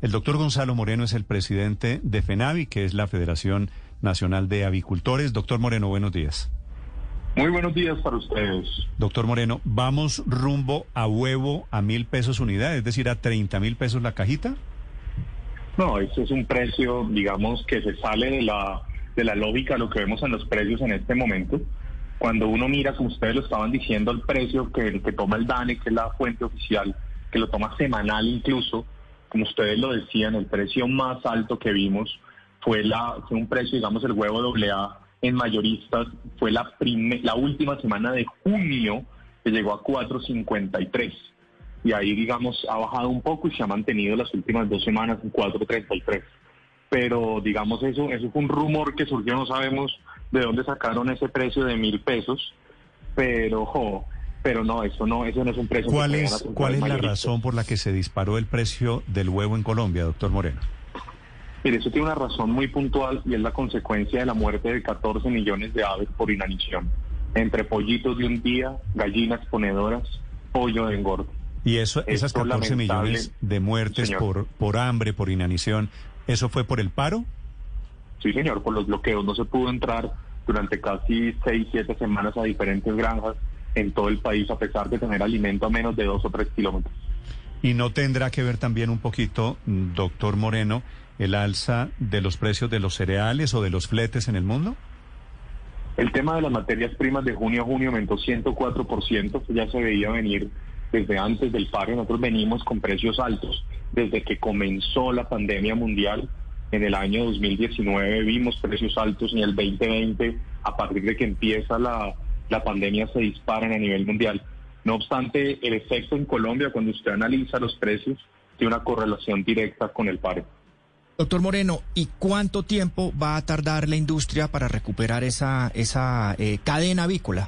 El doctor Gonzalo Moreno es el presidente de FENAVI, que es la Federación Nacional de Avicultores. Doctor Moreno, buenos días. Muy buenos días para ustedes. Doctor Moreno, ¿vamos rumbo a huevo a mil pesos unidad, es decir, a 30 mil pesos la cajita? No, eso es un precio, digamos, que se sale de la, de la lógica de lo que vemos en los precios en este momento. Cuando uno mira, como ustedes lo estaban diciendo, el precio que, que toma el DANE, que es la fuente oficial, que lo toma semanal incluso, como ustedes lo decían, el precio más alto que vimos fue, un precio, digamos, el huevo AA en mayoristas, fue la, la última semana de junio que llegó a 4.53 y ahí, digamos, ha bajado un poco y se ha mantenido las últimas dos semanas en 4.33. Pero, digamos, eso, eso fue un rumor que surgió, no sabemos de dónde sacaron ese precio de mil pesos, pero, jo, pero no, eso no, eso no es un precio. ¿Cuál es, ¿cuál es la razón por la que se disparó el precio del huevo en Colombia, doctor Moreno? Mire, eso tiene una razón muy puntual y es la consecuencia de la muerte de 14 millones de aves por inanición, entre pollitos de un día, gallinas ponedoras, pollo de engorde. Y eso, esas 14 millones de muertes por, por hambre, por inanición, ¿eso fue por el paro? Sí, señor, por los bloqueos. No se pudo entrar durante casi 6, 7 semanas a diferentes granjas en todo el país, a pesar de tener alimento a menos de 2 o 3 kilómetros. ¿Y no tendrá que ver también un poquito, doctor Moreno, el alza de los precios de los cereales o de los fletes en el mundo? El tema de las materias primas de junio a junio aumentó 104%, ya se veía venir desde antes del paro. Nosotros venimos con precios altos desde que comenzó la pandemia mundial. En el año 2019 vimos precios altos y en el 2020, a partir de que empieza la, la pandemia, se disparan a nivel mundial. No obstante, el efecto en Colombia, cuando usted analiza los precios, tiene una correlación directa con el paro. Doctor Moreno, ¿y cuánto tiempo va a tardar la industria para recuperar esa, esa eh, cadena avícola?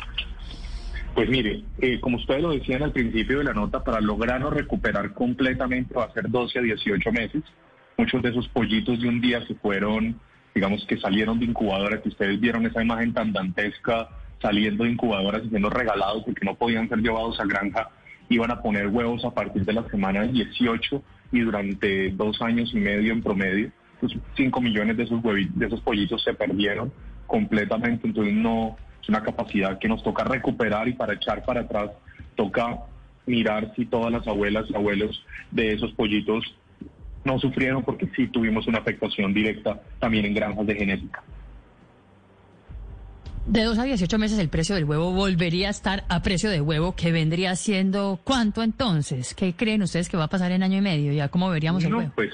Pues mire, eh, como ustedes lo decían al principio de la nota, para lograrlo recuperar completamente va a ser 12 a 18 meses. Muchos de esos pollitos de un día se fueron, digamos que salieron de incubadora, que ustedes vieron esa imagen tan dantesca saliendo de incubadoras y siendo regalados porque no podían ser llevados a granja, iban a poner huevos a partir de la semana 18 y durante dos años y medio en promedio, pues 5 millones de esos, de esos pollitos se perdieron completamente, entonces no es una capacidad que nos toca recuperar y para echar para atrás toca mirar si todas las abuelas y abuelos de esos pollitos no sufrieron porque sí tuvimos una afectación directa también en granjas de genética. De 2 a 18 meses el precio del huevo volvería a estar a precio de huevo, que vendría siendo cuánto entonces? ¿Qué creen ustedes que va a pasar en año y medio? ¿Ya cómo veríamos el huevo? Pues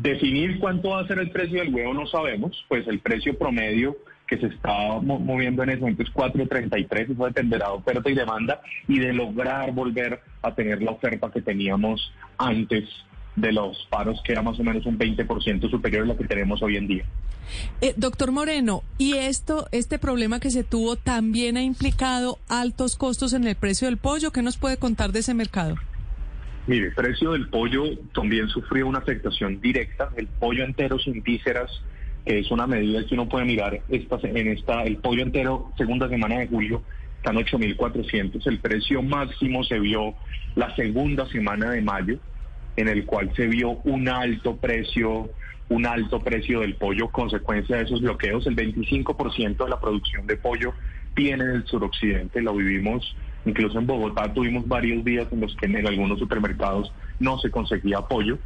definir cuánto va a ser el precio del huevo no sabemos, pues el precio promedio que se está moviendo en ese momento es 4.33, eso dependerá de oferta y demanda y de lograr volver a tener la oferta que teníamos antes de los paros, que era más o menos un 20% superior a lo que tenemos hoy en día. Eh, doctor Moreno, ¿y esto, este problema que se tuvo también ha implicado altos costos en el precio del pollo? ¿Qué nos puede contar de ese mercado? Mire, el precio del pollo también sufrió una afectación directa. El pollo entero sin vísceras, que es una medida que uno puede mirar esta, en esta, el pollo entero, segunda semana de julio, están 8.400. El precio máximo se vio la segunda semana de mayo, en el cual se vio un alto precio un alto precio del pollo consecuencia de esos bloqueos. El 25% de la producción de pollo viene del suroccidente, lo vivimos incluso en Bogotá, tuvimos varios días en los que en algunos supermercados no se conseguía pollo.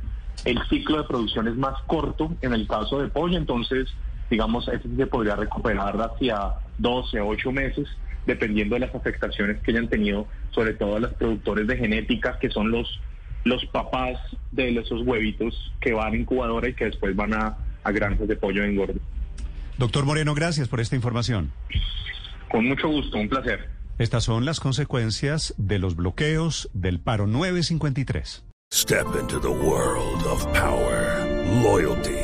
El ciclo de producción es más corto en el caso de pollo, entonces, digamos, ese se podría recuperar hacia 12, 8 meses, dependiendo de las afectaciones que hayan tenido, sobre todo los productores de genética, que son los los papás de esos huevitos que van a incubadora y que después van a, a granjas de pollo engorde. Doctor Moreno, gracias por esta información. Con mucho gusto, un placer. Estas son las consecuencias de los bloqueos del paro 953. Step into the world of power, loyalty,